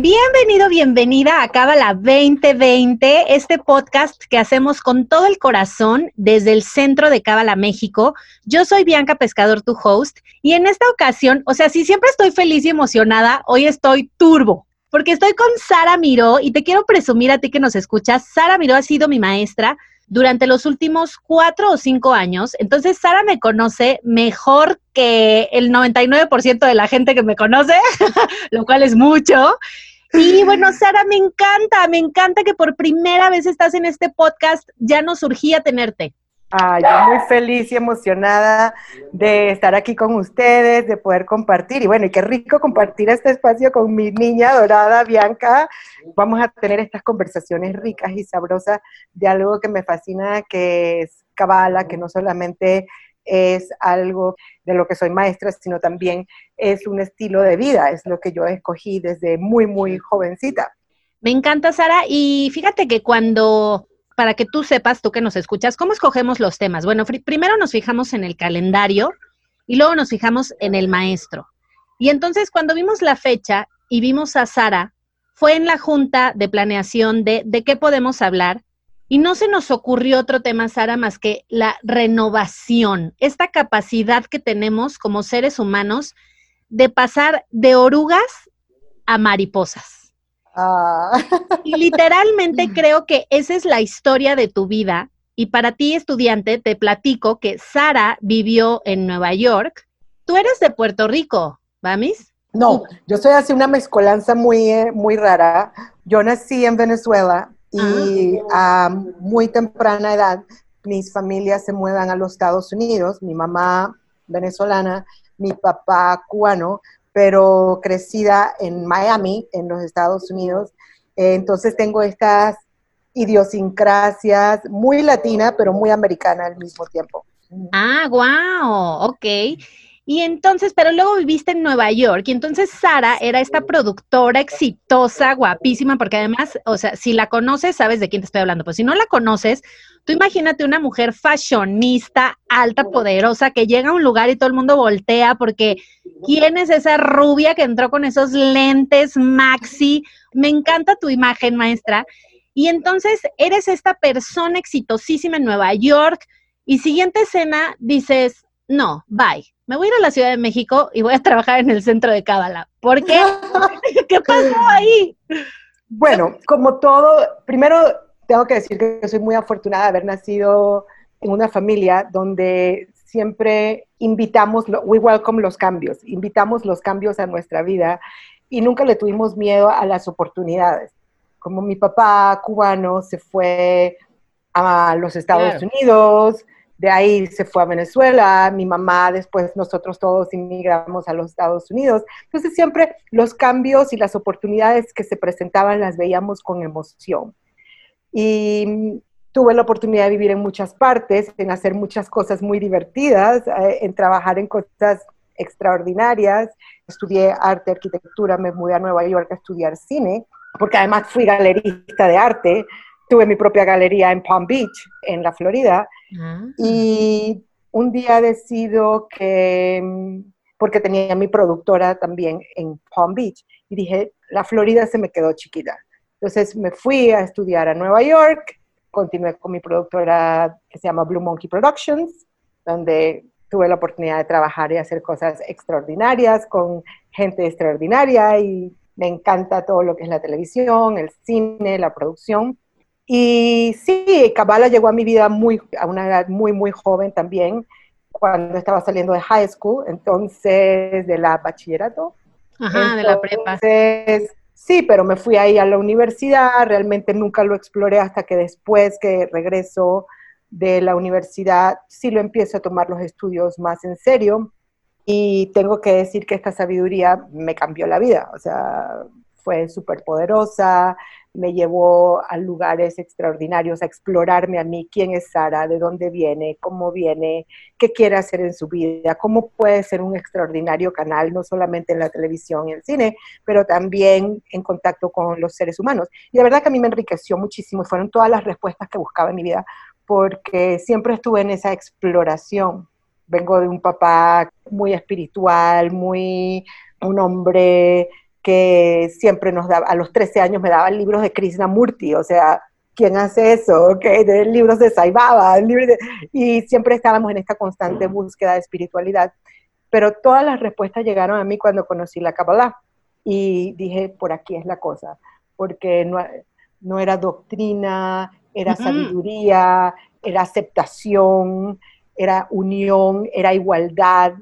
Bienvenido, bienvenida a Cábala 2020, este podcast que hacemos con todo el corazón desde el centro de Cábala, México. Yo soy Bianca Pescador, tu host, y en esta ocasión, o sea, si siempre estoy feliz y emocionada, hoy estoy turbo, porque estoy con Sara Miró y te quiero presumir a ti que nos escuchas. Sara Miró ha sido mi maestra durante los últimos cuatro o cinco años. Entonces, Sara me conoce mejor que el 99% de la gente que me conoce, lo cual es mucho. Y bueno, Sara, me encanta, me encanta que por primera vez estás en este podcast. Ya nos surgía tenerte. Ah, yo muy feliz y emocionada de estar aquí con ustedes, de poder compartir. Y bueno, y qué rico compartir este espacio con mi niña dorada, Bianca. Vamos a tener estas conversaciones ricas y sabrosas de algo que me fascina, que es Kabbalah, que no solamente es algo de lo que soy maestra, sino también es un estilo de vida, es lo que yo escogí desde muy, muy jovencita. Me encanta, Sara, y fíjate que cuando, para que tú sepas, tú que nos escuchas, ¿cómo escogemos los temas? Bueno, primero nos fijamos en el calendario y luego nos fijamos en el maestro. Y entonces cuando vimos la fecha y vimos a Sara, fue en la junta de planeación de de qué podemos hablar y no se nos ocurrió otro tema, Sara, más que la renovación, esta capacidad que tenemos como seres humanos de pasar de orugas a mariposas. Ah. Y literalmente creo que esa es la historia de tu vida. Y para ti, estudiante, te platico que Sara vivió en Nueva York. Tú eres de Puerto Rico, ¿vamis? No, yo soy así una mezcolanza muy, eh, muy rara. Yo nací en Venezuela, y a muy temprana edad mis familias se muevan a los Estados Unidos, mi mamá venezolana, mi papá cubano, pero crecida en Miami, en los Estados Unidos. entonces tengo estas idiosincrasias muy latina, pero muy americana al mismo tiempo. Ah, wow, ok. Y entonces, pero luego viviste en Nueva York y entonces Sara era esta productora exitosa, guapísima, porque además, o sea, si la conoces, sabes de quién te estoy hablando. Pues si no la conoces, tú imagínate una mujer fashionista, alta, poderosa, que llega a un lugar y todo el mundo voltea porque ¿quién es esa rubia que entró con esos lentes maxi? Me encanta tu imagen, maestra. Y entonces eres esta persona exitosísima en Nueva York y siguiente escena dices, no, bye me voy a ir a la Ciudad de México y voy a trabajar en el centro de Cábala. ¿Por qué? ¿Qué pasó ahí? Bueno, como todo, primero tengo que decir que soy muy afortunada de haber nacido en una familia donde siempre invitamos, we welcome los cambios, invitamos los cambios a nuestra vida y nunca le tuvimos miedo a las oportunidades. Como mi papá cubano se fue a los Estados Unidos, de ahí se fue a Venezuela, mi mamá, después nosotros todos inmigramos a los Estados Unidos. Entonces siempre los cambios y las oportunidades que se presentaban las veíamos con emoción. Y tuve la oportunidad de vivir en muchas partes, en hacer muchas cosas muy divertidas, eh, en trabajar en cosas extraordinarias. Estudié arte, arquitectura, me mudé a Nueva York a estudiar cine, porque además fui galerista de arte tuve mi propia galería en Palm Beach, en la Florida, ah. y un día decido que, porque tenía mi productora también en Palm Beach, y dije, la Florida se me quedó chiquita. Entonces me fui a estudiar a Nueva York, continué con mi productora que se llama Blue Monkey Productions, donde tuve la oportunidad de trabajar y hacer cosas extraordinarias con gente extraordinaria y me encanta todo lo que es la televisión, el cine, la producción. Y sí, Kabbalah llegó a mi vida muy, a una edad muy, muy joven también, cuando estaba saliendo de high school, entonces de la bachillerato. Ajá, de la prepa. Sí, pero me fui ahí a la universidad, realmente nunca lo exploré hasta que después que regreso de la universidad, sí lo empiezo a tomar los estudios más en serio. Y tengo que decir que esta sabiduría me cambió la vida, o sea, fue súper poderosa, me llevó a lugares extraordinarios, a explorarme a mí, quién es Sara, de dónde viene, cómo viene, qué quiere hacer en su vida, cómo puede ser un extraordinario canal, no solamente en la televisión y el cine, pero también en contacto con los seres humanos. Y de verdad que a mí me enriqueció muchísimo y fueron todas las respuestas que buscaba en mi vida, porque siempre estuve en esa exploración. Vengo de un papá muy espiritual, muy un hombre que siempre nos daba, a los 13 años me daba libros de Krishnamurti, o sea, ¿quién hace eso? Okay, de libros de Saibaba, y siempre estábamos en esta constante búsqueda de espiritualidad. Pero todas las respuestas llegaron a mí cuando conocí la Kabbalah y dije, por aquí es la cosa, porque no, no era doctrina, era sabiduría, era aceptación, era unión, era igualdad,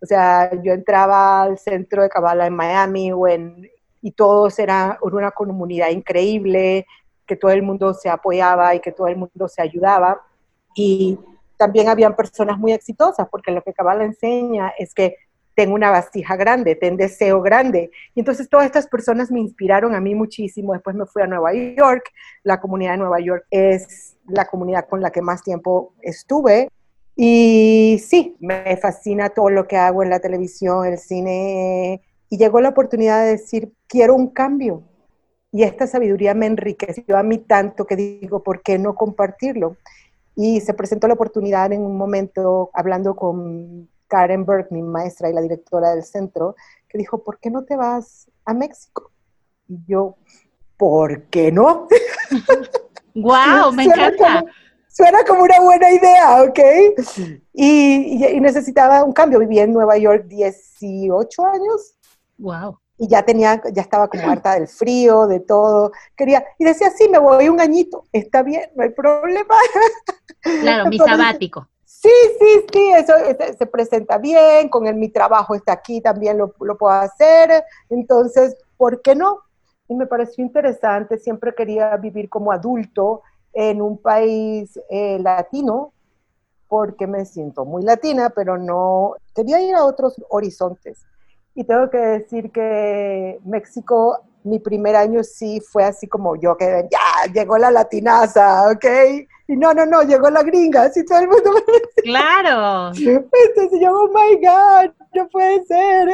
o sea, yo entraba al centro de Kabbalah en Miami o en, y todos era una comunidad increíble, que todo el mundo se apoyaba y que todo el mundo se ayudaba. Y también habían personas muy exitosas, porque lo que Kabbalah enseña es que tengo una vasija grande, ten deseo grande. Y entonces todas estas personas me inspiraron a mí muchísimo. Después me fui a Nueva York. La comunidad de Nueva York es la comunidad con la que más tiempo estuve. Y sí, me fascina todo lo que hago en la televisión, el cine, y llegó la oportunidad de decir, quiero un cambio. Y esta sabiduría me enriqueció a mí tanto que digo, ¿por qué no compartirlo? Y se presentó la oportunidad en un momento hablando con Karen Burke, mi maestra y la directora del centro, que dijo, ¿por qué no te vas a México? Y yo, ¿por qué no? ¡Wow! Me encanta. Suena como una buena idea, ¿ok? Y, necesitaba un cambio. Viví en Nueva York 18 años. Wow. Y ya tenía, ya estaba como harta del frío, de todo. Quería, y decía, sí, me voy un añito. Está bien, no hay problema. Claro, mi sabático. Sí, sí, sí, eso, se presenta bien, con el, mi trabajo está aquí, también lo, lo puedo hacer, entonces, ¿por qué no? Y me pareció interesante, siempre quería vivir como adulto en un país eh, latino, porque me siento muy latina, pero no, quería ir a otros horizontes. Y tengo que decir que México, mi primer año sí fue así como yo, que ya, llegó la latinaza, ¿ok? Y no, no, no, llegó la gringa, así todo el mundo me decía. Claro. Entonces yo, oh my God, no puede ser.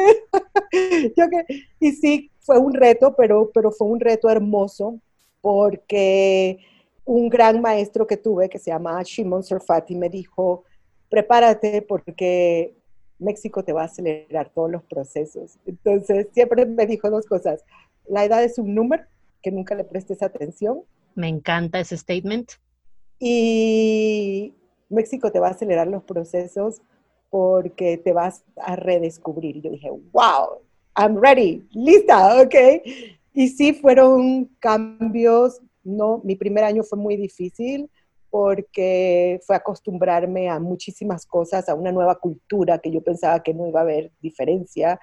yo que, y sí, fue un reto, pero, pero fue un reto hermoso, porque un gran maestro que tuve que se llama Shimon Surfati me dijo, prepárate porque México te va a acelerar todos los procesos. Entonces, siempre me dijo dos cosas. La edad es un número, que nunca le prestes atención. Me encanta ese statement. Y México te va a acelerar los procesos porque te vas a redescubrir. Y yo dije, wow, I'm ready, lista, ok. Y sí fueron cambios no, mi primer año fue muy difícil porque fue acostumbrarme a muchísimas cosas, a una nueva cultura que yo pensaba que no iba a haber diferencia,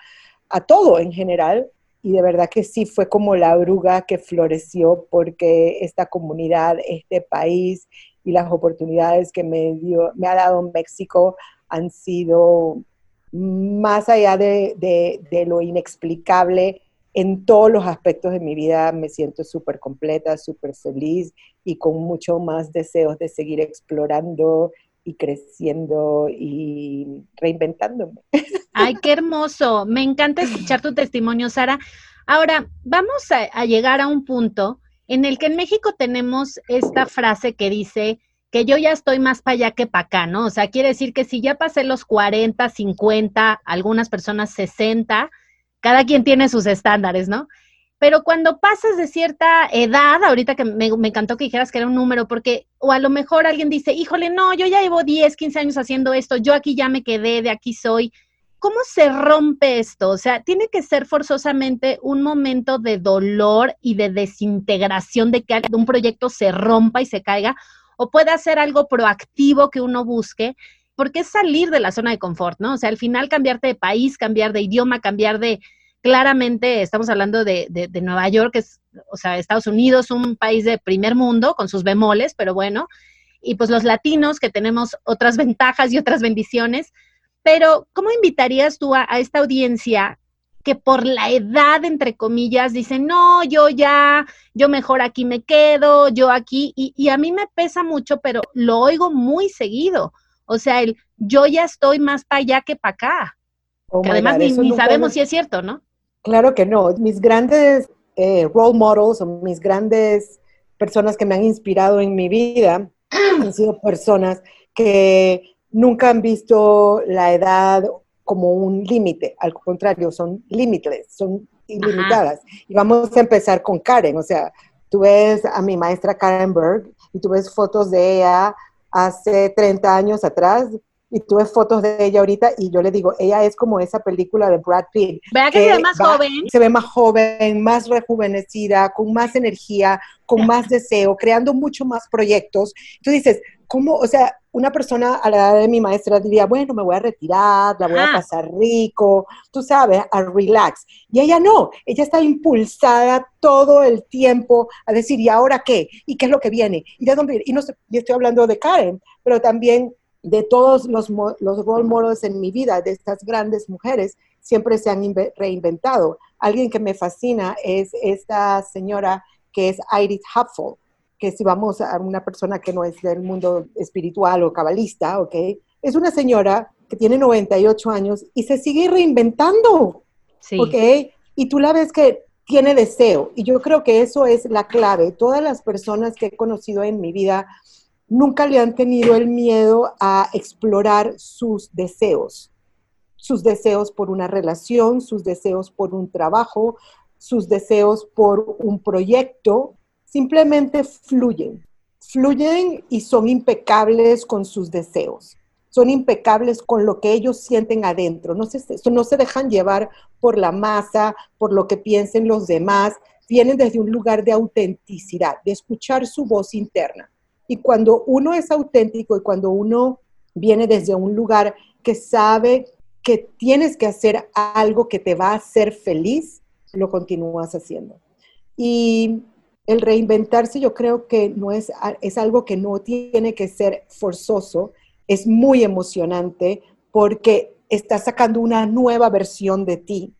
a todo en general. Y de verdad que sí fue como la bruga que floreció porque esta comunidad, este país y las oportunidades que me, dio, me ha dado México han sido más allá de, de lo inexplicable, en todos los aspectos de mi vida me siento súper completa, súper feliz y con mucho más deseos de seguir explorando y creciendo y reinventándome. Ay, qué hermoso. Me encanta escuchar tu testimonio, Sara. Ahora, vamos a, llegar a un punto en el que en México tenemos esta frase que dice que yo ya estoy más para allá que para acá, ¿no? O sea, quiere decir que si ya pasé los 40, 50, algunas personas 60, cada quien tiene sus estándares, ¿no? Pero cuando pasas de cierta edad, ahorita que me, encantó que dijeras que era un número, porque, o a lo mejor alguien dice, híjole, no, yo ya llevo 10, 15 años haciendo esto, yo aquí ya me quedé, de aquí soy. ¿Cómo se rompe esto? O sea, tiene que ser forzosamente un momento de dolor y de desintegración de que un proyecto se rompa y se caiga, o puede ser algo proactivo que uno busque porque es salir de la zona de confort, ¿no? O sea, al final cambiarte de país, cambiar de idioma, cambiar de, claramente estamos hablando de, de, Nueva York, es, o sea, Estados Unidos, un país de primer mundo, con sus bemoles, pero bueno, y pues los latinos que tenemos otras ventajas y otras bendiciones, pero ¿cómo invitarías tú a, esta audiencia que por la edad, entre comillas, dicen, no, yo ya, yo mejor aquí me quedo, yo aquí, y, a mí me pesa mucho, pero lo oigo muy seguido. O sea, el yo ya estoy más para allá que para acá. Oh que además ni, sabemos si es cierto, ¿no? Claro que no. Mis grandes eh, role models o mis grandes personas que me han inspirado en mi vida han sido personas que nunca han visto la edad como un límite, al contrario, son limitless, son ilimitadas. Y vamos a empezar con Karen, o sea, tú ves a mi maestra Karen Berg y tú ves fotos de ella hace 30 años atrás y tú ves fotos de ella ahorita y yo le digo, ella es como esa película de Brad Pitt. Vea que, se ve más joven. Se ve más joven, más rejuvenecida, con más energía, con más deseo, creando mucho más proyectos. Tú dices, ¿cómo? O sea, una persona a la edad de mi maestra diría, bueno, me voy a retirar, la voy a pasar rico, tú sabes, a relax. Y ella no, ella está impulsada todo el tiempo a decir, ¿y ahora qué? ¿Y qué es lo que viene? ¿Y de dónde Y, no, y estoy hablando de Karen, pero también de todos los, los role models en mi vida, de estas grandes mujeres, siempre se han reinventado. Alguien que me fascina es esta señora que es Iris Hapfel, que si vamos a una persona que no es del mundo espiritual o cabalista, ¿ok? Es una señora que tiene 98 años y se sigue reinventando, sí. ¿ok? Y tú la ves que tiene deseo. Y yo creo que eso es la clave. Todas las personas que he conocido en mi vida nunca le han tenido el miedo a explorar sus deseos, sus deseos por una relación, sus deseos por un trabajo, sus deseos por un proyecto, simplemente fluyen, fluyen y son impecables con sus deseos, son impecables con lo que ellos sienten adentro, no se, no se dejan llevar por la masa, por lo que piensen los demás, vienen desde un lugar de autenticidad, de escuchar su voz interna. Y cuando uno es auténtico y cuando uno viene desde un lugar que sabe que tienes que hacer algo que te va a hacer feliz, lo continúas haciendo. Y el reinventarse yo creo que no es, es algo que no tiene que ser forzoso, es muy emocionante porque estás sacando una nueva versión de ti.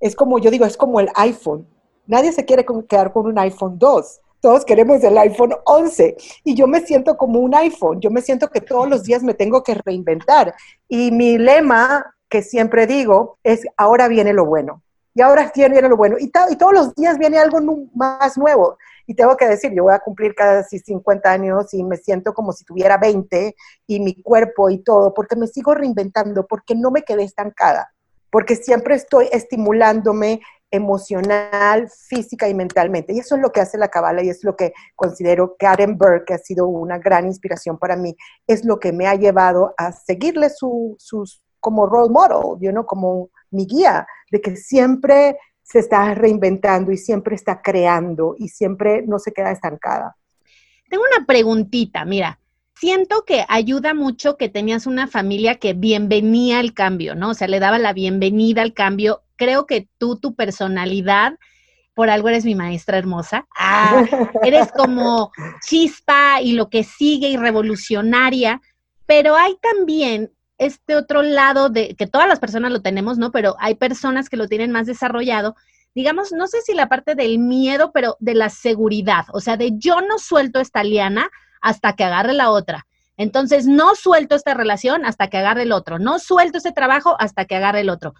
Es como, yo digo, es como el iPhone. Nadie se quiere quedar con un iPhone 2 todos queremos el iPhone 11 y yo me siento como un iPhone, yo me siento que todos los días me tengo que reinventar. Y mi lema que siempre digo es, ahora viene lo bueno. Y ahora viene lo bueno. Y, todos los días viene algo más nuevo. Y tengo que decir, yo voy a cumplir casi 50 años y me siento como si tuviera 20 y mi cuerpo y todo, porque me sigo reinventando, porque no me quedé estancada, porque siempre estoy estimulándome emocional, física y mentalmente. Y eso es lo que hace la Cabala y es lo que considero Karen Burke, que ha sido una gran inspiración para mí, es lo que me ha llevado a seguirle su, sus como role model, you know, como mi guía, de que siempre se está reinventando y siempre está creando y siempre no se queda estancada. Tengo una preguntita, mira, siento que ayuda mucho que tenías una familia que bienvenía al cambio, ¿no? O sea, le daba la bienvenida al cambio creo que tú, tu personalidad, por algo eres mi maestra hermosa. Ah, eres como chispa y lo que sigue y revolucionaria, pero hay también este otro lado de que todas las personas lo tenemos, ¿no? Pero hay personas que lo tienen más desarrollado. Digamos, no sé si la parte del miedo, pero de la seguridad, o sea, de yo no suelto esta liana hasta que agarre la otra. Entonces, no suelto esta relación hasta que agarre el otro, no suelto este trabajo hasta que agarre el otro.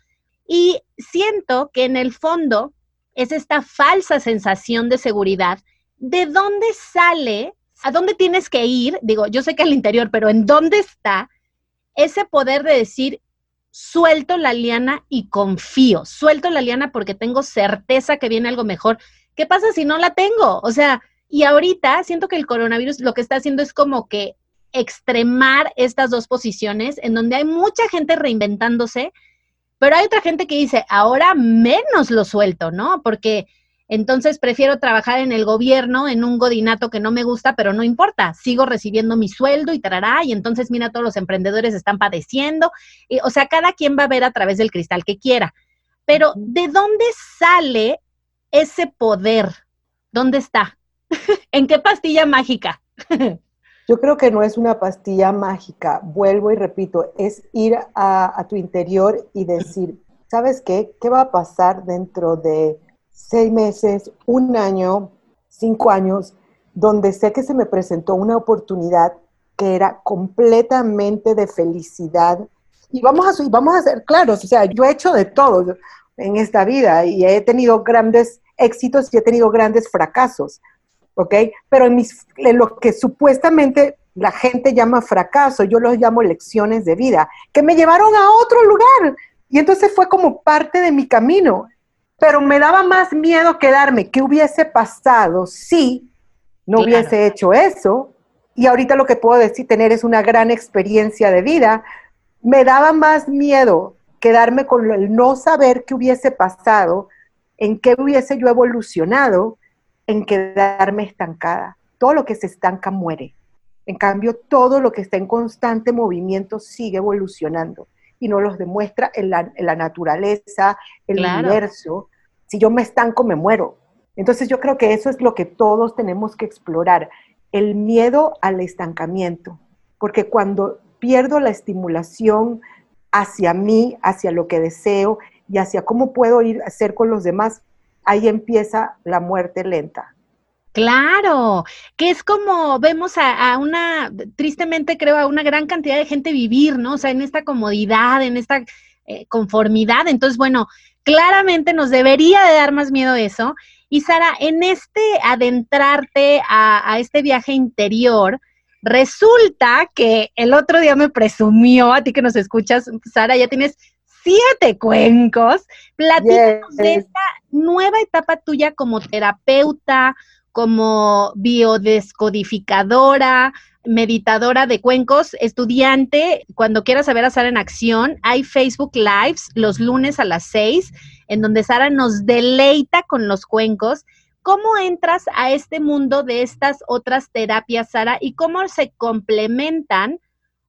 Y siento que en el fondo es esta falsa sensación de seguridad. ¿De dónde sale? ¿A dónde tienes que ir? Digo, yo sé que al interior, pero ¿en dónde está ese poder de decir, suelto la liana y confío? Suelto la liana porque tengo certeza que viene algo mejor. ¿Qué pasa si no la tengo? O sea, y ahorita siento que el coronavirus lo que está haciendo es como que extremar estas dos posiciones en donde hay mucha gente reinventándose, pero hay otra gente que dice, ahora menos lo suelto, ¿no? Porque entonces prefiero trabajar en el gobierno, en un godinato que no me gusta, pero no importa, sigo recibiendo mi sueldo y tarará, y entonces mira, todos los emprendedores están padeciendo. Y, o sea, cada quien va a ver a través del cristal que quiera. Pero ¿de dónde sale ese poder? ¿Dónde está? ¿En qué pastilla mágica? Yo creo que no es una pastilla mágica, vuelvo y repito, es ir a, tu interior y decir, ¿sabes qué? ¿Qué va a pasar dentro de seis meses, un año, cinco años, donde sé que se me presentó una oportunidad que era completamente de felicidad? Y vamos a, vamos a ser claros, o sea, yo he hecho de todo en esta vida y he tenido grandes éxitos y he tenido grandes fracasos, ¿ok? Pero en, mis, en lo que supuestamente la gente llama fracaso, yo los llamo lecciones de vida, que me llevaron a otro lugar. Y entonces fue como parte de mi camino. Pero me daba más miedo quedarme. ¿Qué hubiese pasado si no hubiese hecho eso? Y ahorita lo que puedo decir, tener es una gran experiencia de vida. Me daba más miedo quedarme con el no saber qué hubiese pasado, en qué hubiese yo evolucionado, en quedarme estancada. Todo lo que se estanca muere. En cambio, todo lo que está en constante movimiento sigue evolucionando y nos los demuestra en la, naturaleza, el universo. Si yo me estanco, me muero. Entonces yo creo que eso es lo que todos tenemos que explorar, el miedo al estancamiento, porque cuando pierdo la estimulación hacia mí, hacia lo que deseo y hacia cómo puedo ir a ser con los demás, ahí empieza la muerte lenta. Claro, que es como vemos a, una, tristemente creo, a una gran cantidad de gente vivir, ¿no? O sea, en esta comodidad, en esta eh, conformidad. Entonces, bueno, claramente nos debería de dar más miedo eso. Y Sara, en este adentrarte a, a este viaje interior, resulta que el otro día me presumió, a ti que nos escuchas, Sara, ya tienes siete cuencos. Platícanos de esta nueva etapa tuya como terapeuta, como biodescodificadora, meditadora de cuencos, estudiante, cuando quieras saber a Sara en acción, hay Facebook Lives los lunes a las seis, en donde Sara nos deleita con los cuencos. ¿Cómo entras a este mundo de estas otras terapias, Sara, y cómo se complementan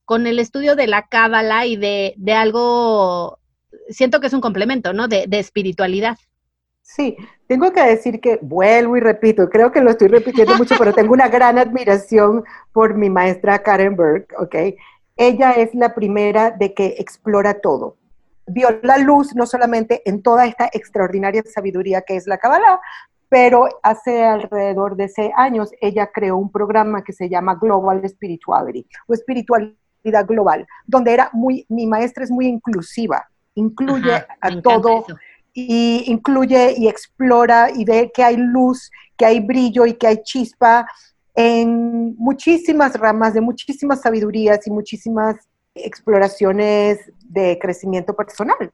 con el estudio de la cábala y de, algo, siento que es un complemento, ¿no? de espiritualidad. Sí, tengo que decir que vuelvo y repito, creo que lo estoy repitiendo mucho, pero tengo una gran admiración por mi maestra Karen Burke, ¿ok? Ella es la primera de que explora todo. Vio la luz no solamente en toda esta extraordinaria sabiduría que es la Kabbalah, pero hace alrededor de seis años ella creó un programa que se llama Global Spirituality o espiritualidad global, donde era muy, mi maestra es muy inclusiva, incluye a todo y incluye y explora y ve que hay luz, que hay brillo y que hay chispa en muchísimas ramas de muchísimas sabidurías y muchísimas exploraciones de crecimiento personal.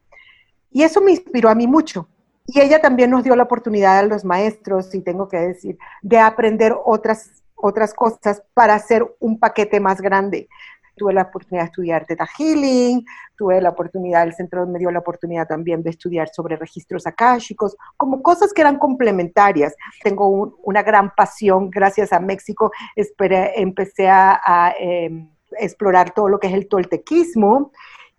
Y eso me inspiró a mí mucho. Y ella también nos dio la oportunidad a los maestros, y tengo que decir, de aprender otras, otras cosas para hacer un paquete más grande tuve la oportunidad de estudiar Theta Healing, tuve la oportunidad, el centro me dio la oportunidad también de estudiar sobre registros akáshicos, como cosas que eran complementarias. Tengo una gran pasión, gracias a México, empecé a, em, explorar todo lo que es el toltequismo.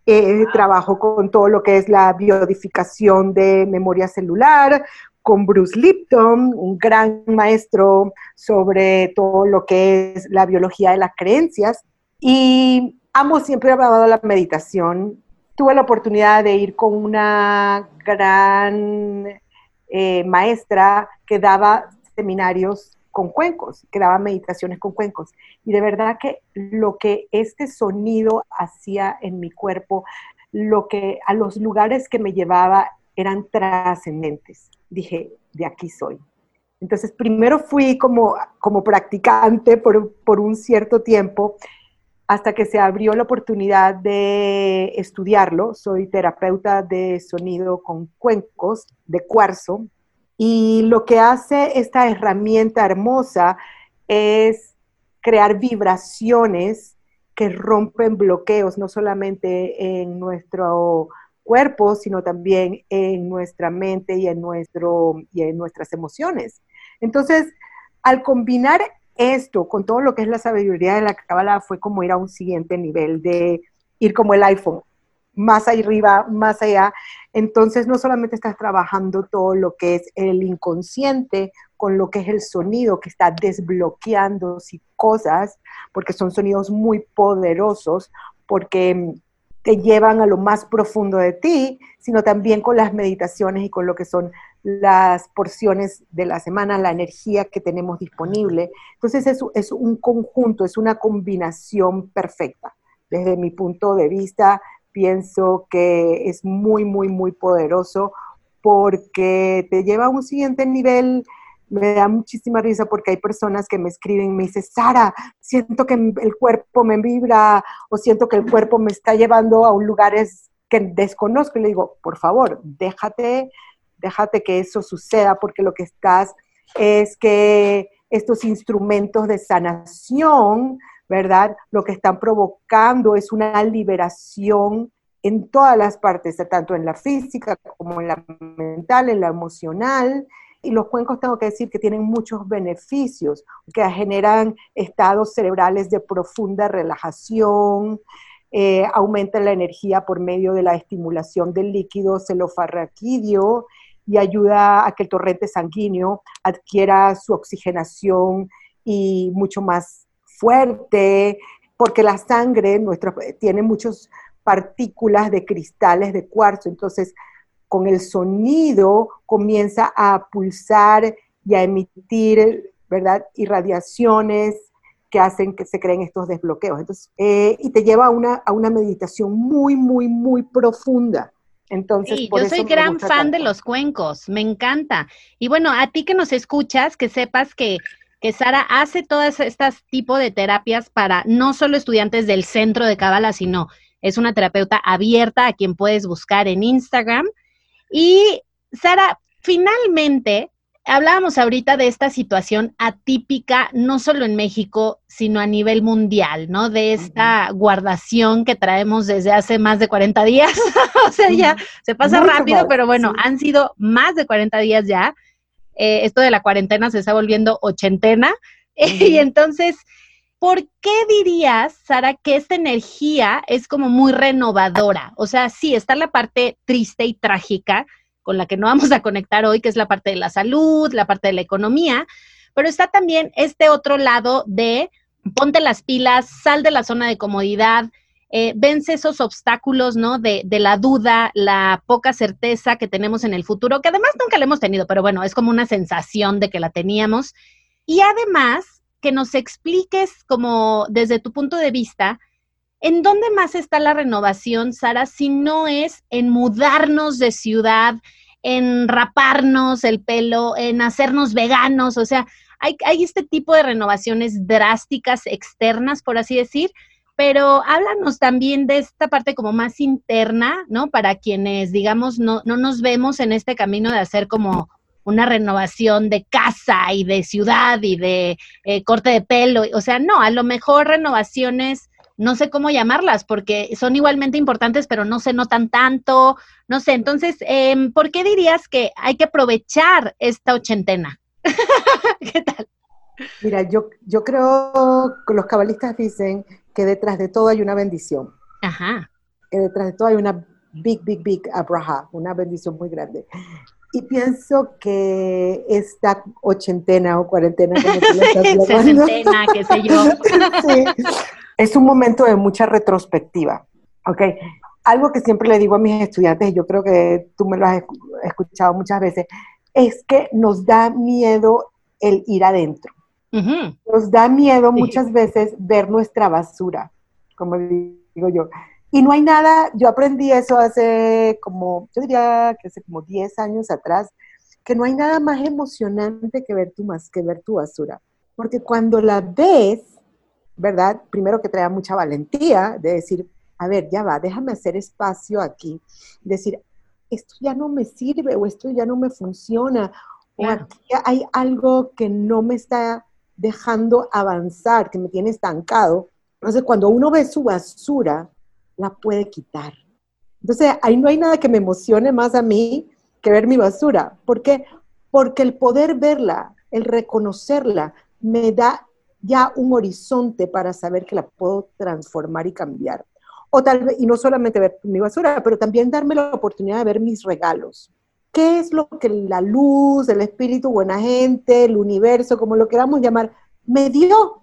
Eh, trabajo con todo lo que es la biodificación de memoria celular, con Bruce Lipton, un gran maestro sobre todo lo que es la biología de las creencias. Y amo siempre hablado la meditación. Tuve la oportunidad de ir con una gran eh, maestra que daba seminarios con cuencos, que daba meditaciones con cuencos. Y de verdad que lo que este sonido hacía en mi cuerpo, lo que a los lugares que me llevaba eran trascendentes. Dije, de aquí soy. Entonces, primero fui como, como practicante por, por un cierto tiempo hasta que se abrió la oportunidad de estudiarlo. Soy terapeuta de sonido con cuencos de cuarzo y lo que hace esta herramienta hermosa es crear vibraciones que rompen bloqueos, no solamente en nuestro cuerpo, sino también en nuestra mente y en, nuestro, y en nuestras emociones. Entonces, al combinar esto, con todo lo que es la sabiduría de la cábala, fue como ir a un siguiente nivel, de ir como el iPhone, más arriba, más allá. Entonces, no solamente estás trabajando todo lo que es el inconsciente, con lo que es el sonido que está desbloqueando cosas, porque son sonidos muy poderosos, porque te llevan a lo más profundo de ti, sino también con las meditaciones y con lo que son las porciones de la semana, la energía que tenemos disponible. Entonces es, es un conjunto, es una combinación perfecta. Desde mi punto de vista, pienso que es muy, muy, muy poderoso porque te lleva a un siguiente nivel. Me da muchísima risa porque hay personas que me escriben me dicen, Sara, siento que el cuerpo me vibra o siento que el cuerpo me está llevando a un lugares que desconozco. Y le digo, por favor, déjate, déjate que eso suceda porque lo que estás es que estos instrumentos de sanación ¿verdad? Lo que están provocando es una liberación en todas las partes, tanto en la física como en la mental, en la emocional. Y los cuencos tengo que decir que tienen muchos beneficios, que generan estados cerebrales de profunda relajación, eh, aumenta la energía por medio de la estimulación del líquido celofarraquidio y ayuda a que el torrente sanguíneo adquiera su oxigenación y mucho más fuerte, porque la sangre nuestra, tiene muchas partículas de cristales de cuarzo, entonces con el sonido comienza a pulsar y a emitir, ¿verdad? Irradiaciones que hacen que se creen estos desbloqueos. Entonces, eh, y te lleva a una, a una meditación muy, muy, muy profunda. Entonces, sí, yo soy gran fan de los cuencos, me encanta. Y bueno, a ti que nos escuchas, que sepas que que Sara hace todas estas tipos de terapias para no solo estudiantes del centro de Cabala, sino es una terapeuta abierta a quien puedes buscar en Instagram. Y Sara, finalmente, hablábamos ahorita de esta situación atípica, no solo en México, sino a nivel mundial, ¿no? De esta guardación que traemos desde hace más de 40 días. o sea, ya se pasa rápido, pero bueno, han sido más de 40 días ya. Eh, esto de la cuarentena se está volviendo ochentena. y entonces, ¿por qué dirías, Sara, que esta energía es como muy renovadora? O sea, sí, está la parte triste y trágica con la que no vamos a conectar hoy, que es la parte de la salud, la parte de la economía, pero está también este otro lado de ponte las pilas, sal de la zona de comodidad, eh, vence esos obstáculos, ¿no? De, de, la duda, la poca certeza que tenemos en el futuro, que además nunca la hemos tenido, pero bueno, es como una sensación de que la teníamos. Y además, que nos expliques como desde tu punto de vista, ¿en dónde más está la renovación, Sara, si no es en mudarnos de ciudad, en raparnos el pelo, en hacernos veganos? O sea, hay, hay este tipo de renovaciones drásticas externas, por así decir, pero háblanos también de esta parte como más interna, ¿no? Para quienes, digamos, no, no nos vemos en este camino de hacer como una renovación de casa y de ciudad y de eh, corte de pelo. O sea, no, a lo mejor renovaciones, no sé cómo llamarlas, porque son igualmente importantes, pero no se notan tanto. No sé, entonces, eh, ¿por qué dirías que hay que aprovechar esta ochentena? ¿Qué tal? Mira, yo, yo creo que los cabalistas dicen que detrás de todo hay una bendición. Ajá. Que detrás de todo hay una big, big, big abraha, una bendición muy grande. Y pienso que esta ochentena o cuarentena, como tú Sesentena, qué sé yo. sí, es un momento de mucha retrospectiva. ¿ok? Algo que siempre le digo a mis estudiantes, y yo creo que tú me lo has escuchado muchas veces, es que nos da miedo el ir adentro. Nos da miedo muchas veces ver nuestra basura, como digo yo. Y no hay nada, yo aprendí eso hace como, yo diría que hace como 10 años atrás, que no hay nada más emocionante que ver tu, más, que ver tu basura. Porque cuando la ves, ¿verdad? Primero que trae mucha valentía de decir, a ver, ya va, déjame hacer espacio aquí. Decir, esto ya no me sirve o esto ya no me funciona. O aquí hay algo que no me está dejando avanzar, que me tiene estancado. Entonces, cuando uno ve su basura, la puede quitar. Entonces, ahí no hay nada que me emocione más a mí que ver mi basura. ¿Por qué? Porque el poder verla, el reconocerla, me da ya un horizonte para saber que la puedo transformar y cambiar. O tal vez, y no solamente ver mi basura, pero también darme la oportunidad de ver mis regalos. ¿Qué es lo que la luz, el espíritu, buena gente, el universo, como lo queramos llamar, me dio?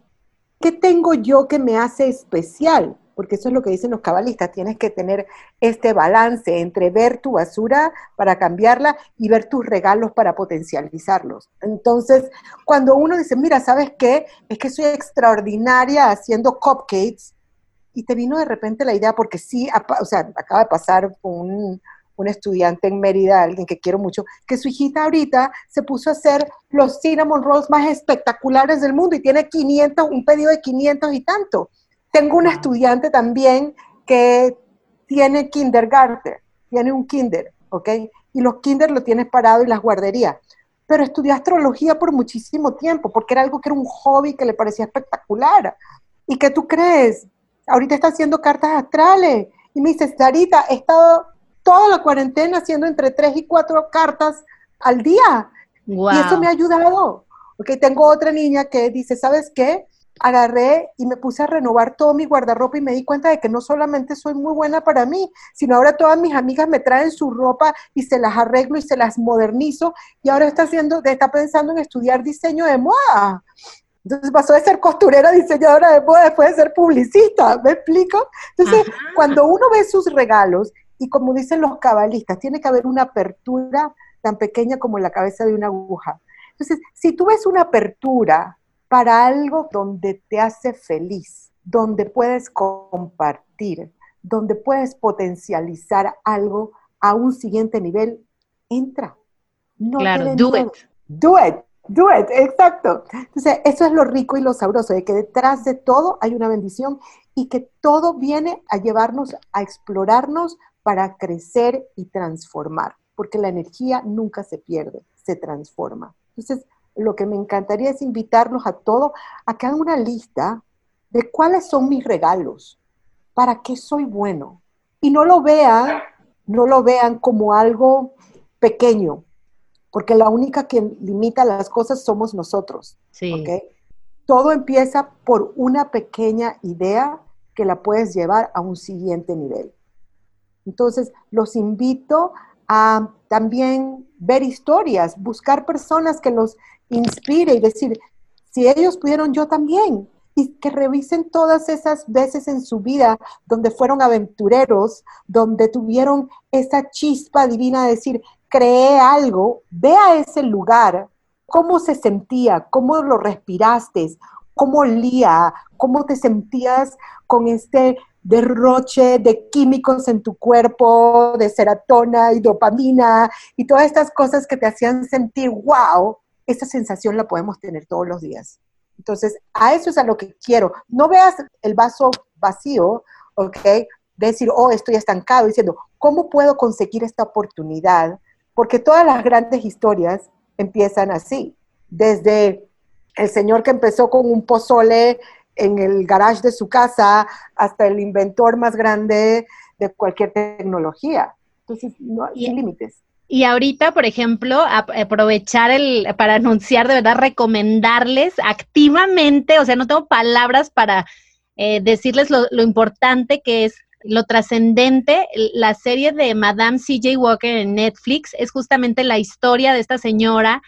¿Qué tengo yo que me hace especial? Porque eso es lo que dicen los cabalistas, tienes que tener este balance entre ver tu basura para cambiarla y ver tus regalos para potencializarlos. Entonces, cuando uno dice, mira, ¿sabes qué? Es que soy extraordinaria haciendo cupcakes, y te vino de repente la idea, porque sí, o sea, acaba de pasar un, un estudiante en Mérida, alguien que quiero mucho, que su hijita ahorita se puso a hacer los cinnamon rolls más espectaculares del mundo y tiene 500, un pedido de 500 y tanto. Tengo una estudiante también que tiene kindergarten, tiene un kinder, ¿ok? Y los kinder lo tienes parado y las guarderías. Pero estudió astrología por muchísimo tiempo, porque era algo que era un hobby que le parecía espectacular. ¿Y qué tú crees? Ahorita está haciendo cartas astrales. Y me dice, Sarita, he estado toda la cuarentena haciendo entre tres y cuatro cartas al día. Y eso me ha ayudado. Ok, tengo otra niña que dice, ¿sabes qué? Agarré y me puse a renovar todo mi guardarropa y me di cuenta de que no solamente soy muy buena para mí, sino ahora todas mis amigas me traen su ropa y se las arreglo y se las modernizo y ahora está haciendo, está pensando en estudiar diseño de moda. Entonces pasó de ser costurera diseñadora de moda después de ser publicista, ¿me explico? Entonces, cuando uno ve sus regalos y como dicen los cabalistas, tiene que haber una apertura tan pequeña como la cabeza de una aguja. Entonces, si tú ves una apertura para algo donde te hace feliz, donde puedes compartir, donde puedes potencializar algo a un siguiente nivel, entra. No claro, do it. Do it, do it, exacto. Entonces, eso es lo rico y lo sabroso, de que detrás de todo hay una bendición y que todo viene a llevarnos a explorarnos para crecer y transformar, porque la energía nunca se pierde, se transforma. Entonces, lo que me encantaría es invitarlos a todos a que hagan una lista de cuáles son mis regalos, para qué soy bueno. Y no lo vean, no lo vean como algo pequeño, porque la única que limita las cosas somos nosotros. Sí. Todo empieza por una pequeña idea que la puedes llevar a un siguiente nivel. Entonces, los invito a también ver historias, buscar personas que los inspire y decir, si ellos pudieron, yo también. Y que revisen todas esas veces en su vida donde fueron aventureros, donde tuvieron esa chispa divina de decir, creé algo, ve a ese lugar, cómo se sentía, cómo lo respiraste, cómo olía, cómo te sentías con este derroche de químicos en tu cuerpo, de serotonina y dopamina y todas estas cosas que te hacían sentir, wow, esa sensación la podemos tener todos los días. Entonces, a eso es a lo que quiero. No veas el vaso vacío, ¿ok? decir, oh, estoy estancado, diciendo, ¿cómo puedo conseguir esta oportunidad? Porque todas las grandes historias empiezan así, desde el señor que empezó con un pozole en el garage de su casa hasta el inventor más grande de cualquier tecnología. Entonces, no hay límites. Y ahorita, por ejemplo, aprovechar el, para anunciar, de verdad, recomendarles activamente, o sea, no tengo palabras para eh, decirles lo, lo, importante que es, lo trascendente. La serie de Madame CJ Walker en Netflix es justamente la historia de esta señora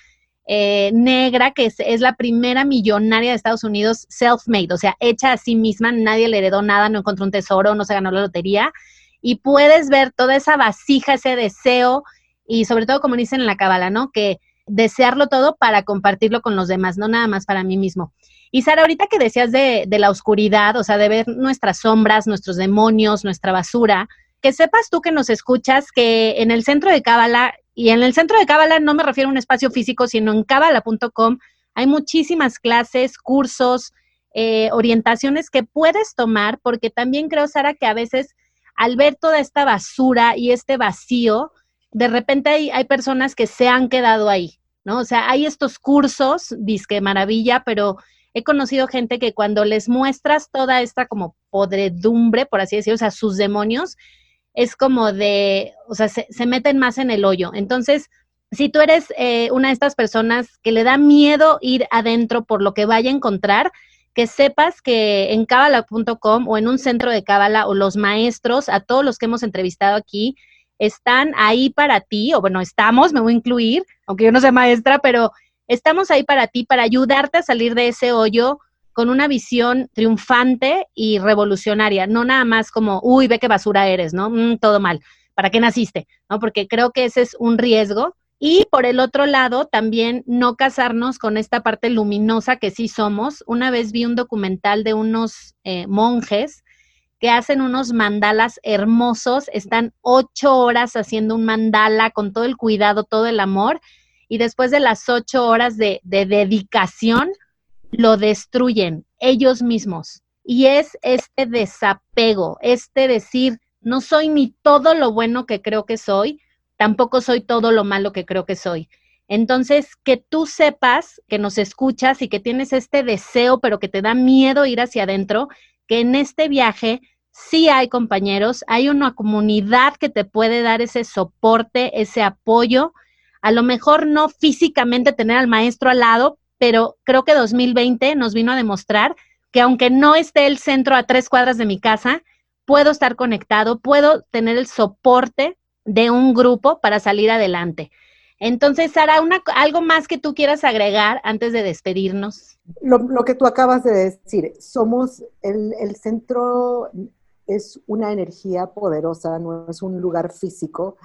eh, negra, que es, la primera millonaria de Estados Unidos self-made, o sea, hecha a sí misma, nadie le heredó nada, no encontró un tesoro, no se ganó la lotería. Y puedes ver toda esa vasija, ese deseo, y sobre todo, como dicen en la cábala, ¿no? Que desearlo todo para compartirlo con los demás, no nada más para mí mismo. Y Sara, ahorita que decías de, de la oscuridad, o sea, de ver nuestras sombras, nuestros demonios, nuestra basura, que sepas tú que nos escuchas que en el centro de Cábala y en el centro de Cábala no me refiero a un espacio físico, sino en cábala.com hay muchísimas clases, cursos, eh, orientaciones que puedes tomar, porque también creo, Sara, que a veces al ver toda esta basura y este vacío, de repente hay, hay personas que se han quedado ahí, ¿no? O sea, hay estos cursos, disque maravilla, pero he conocido gente que cuando les muestras toda esta como podredumbre, por así decirlo, o sea, sus demonios, es como de, o sea, se, meten más en el hoyo. Entonces, si tú eres eh, una de estas personas que le da miedo ir adentro por lo que vaya a encontrar, que sepas que en cábala.com o en un centro de cábala o los maestros, a todos los que hemos entrevistado aquí, están ahí para ti, o bueno, estamos, me voy a incluir, aunque yo no sea maestra, pero estamos ahí para ti, para ayudarte a salir de ese hoyo con una visión triunfante y revolucionaria, no nada más como, uy, ve qué basura eres, ¿no? Mm, todo mal. ¿Para qué naciste? ¿No? Porque creo que ese es un riesgo. Y por el otro lado, también no casarnos con esta parte luminosa que sí somos. Una vez vi un documental de unos eh, monjes que hacen unos mandalas hermosos, están ocho horas haciendo un mandala con todo el cuidado, todo el amor, y después de las ocho horas de, de dedicación, lo destruyen ellos mismos. Y es este desapego, este decir, no soy ni todo lo bueno que creo que soy, tampoco soy todo lo malo que creo que soy. Entonces, que tú sepas que nos escuchas y que tienes este deseo, pero que te da miedo ir hacia adentro, que en este viaje sí hay compañeros, hay una comunidad que te puede dar ese soporte, ese apoyo. A lo mejor no físicamente tener al maestro al lado, pero creo que 2020 nos vino a demostrar que aunque no esté el centro a tres cuadras de mi casa, puedo estar conectado, puedo tener el soporte de un grupo para salir adelante. Entonces, Sara, una, algo más que tú quieras agregar antes de despedirnos. Lo, que tú acabas de decir, somos el, el centro es una energía poderosa, no es un lugar físico,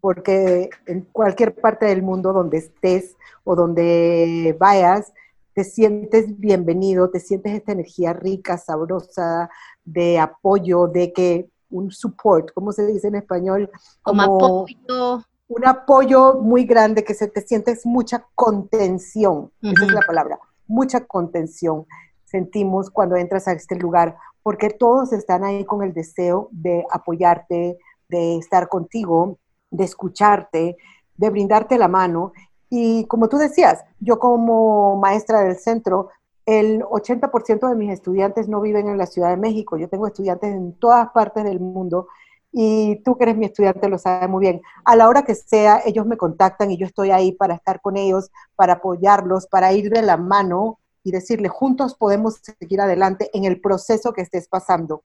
porque en cualquier parte del mundo donde estés o donde vayas, te sientes bienvenido, te sientes esta energía rica, sabrosa, de apoyo, de que un support, ¿cómo se dice en español? Como, apoyo. Un apoyo muy grande, que se te sientes mucha contención, esa es la palabra, mucha contención sentimos cuando entras a este lugar, porque todos están ahí con el deseo de apoyarte, de estar contigo, de escucharte, de brindarte la mano. Y como tú decías, yo como maestra del centro, el 80% de mis estudiantes no viven en la Ciudad de México. Yo tengo estudiantes en todas partes del mundo y tú que eres mi estudiante lo sabes muy bien. A la hora que sea, ellos me contactan y yo estoy ahí para estar con ellos, para apoyarlos, para ir de la mano y decirle, juntos podemos seguir adelante en el proceso que estés pasando.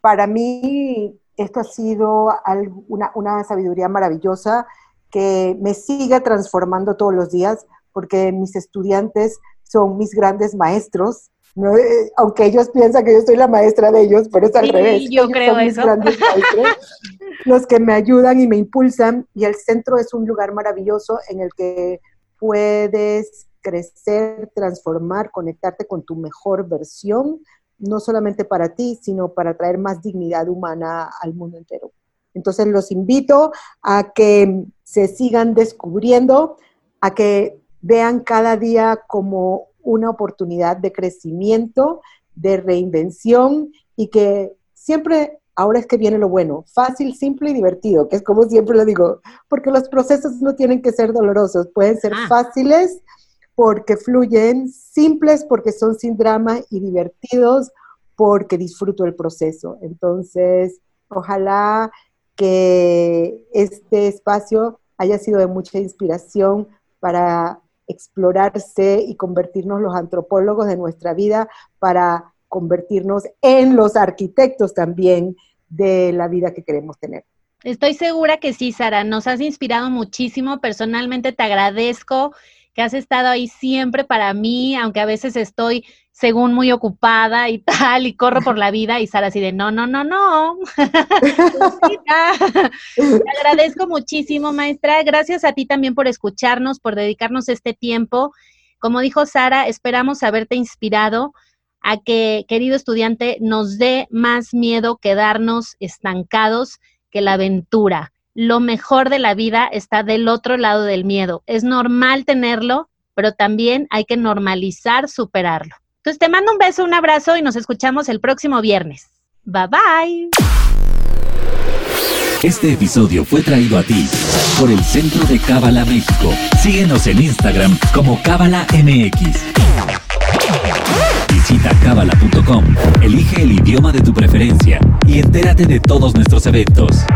Para mí, esto ha sido una, una sabiduría maravillosa que me sigue transformando todos los días, porque mis estudiantes son mis grandes maestros, eh, aunque ellos piensan que yo soy la maestra de ellos, pero es al revés. Yo creo eso. los que me ayudan y me impulsan, y el centro es un lugar maravilloso en el que puedes crecer, transformar, conectarte con tu mejor versión, no solamente para ti, sino para traer más dignidad humana al mundo entero. Entonces los invito a que se sigan descubriendo, a que vean cada día como una oportunidad de crecimiento, de reinvención y que siempre, ahora es que viene lo bueno, fácil, simple y divertido, que es como siempre lo digo, porque los procesos no tienen que ser dolorosos, pueden ser ah. fáciles porque fluyen, simples porque son sin drama y divertidos porque disfruto el proceso. Entonces, ojalá que este espacio haya sido de mucha inspiración para explorarse y convertirnos los antropólogos de nuestra vida, para convertirnos en los arquitectos también de la vida que queremos tener. Estoy segura que sí, Sara, nos has inspirado muchísimo. Personalmente te agradezco que has estado ahí siempre para mí, aunque a veces estoy según muy ocupada y tal, y corro por la vida, y Sara así de, no, no, no, no. Te agradezco muchísimo, maestra. Gracias a ti también por escucharnos, por dedicarnos este tiempo. Como dijo Sara, esperamos haberte inspirado a que, querido estudiante, nos dé más miedo quedarnos estancados que la aventura lo mejor de la vida está del otro lado del miedo. Es normal tenerlo, pero también hay que normalizar superarlo. Entonces te mando un beso, un abrazo y nos escuchamos el próximo viernes. Bye bye. Este episodio fue traído a ti por el Centro de Cábala México. Síguenos en Instagram como Cábala MX. Visita cábala.com, elige el idioma de tu preferencia y entérate de todos nuestros eventos.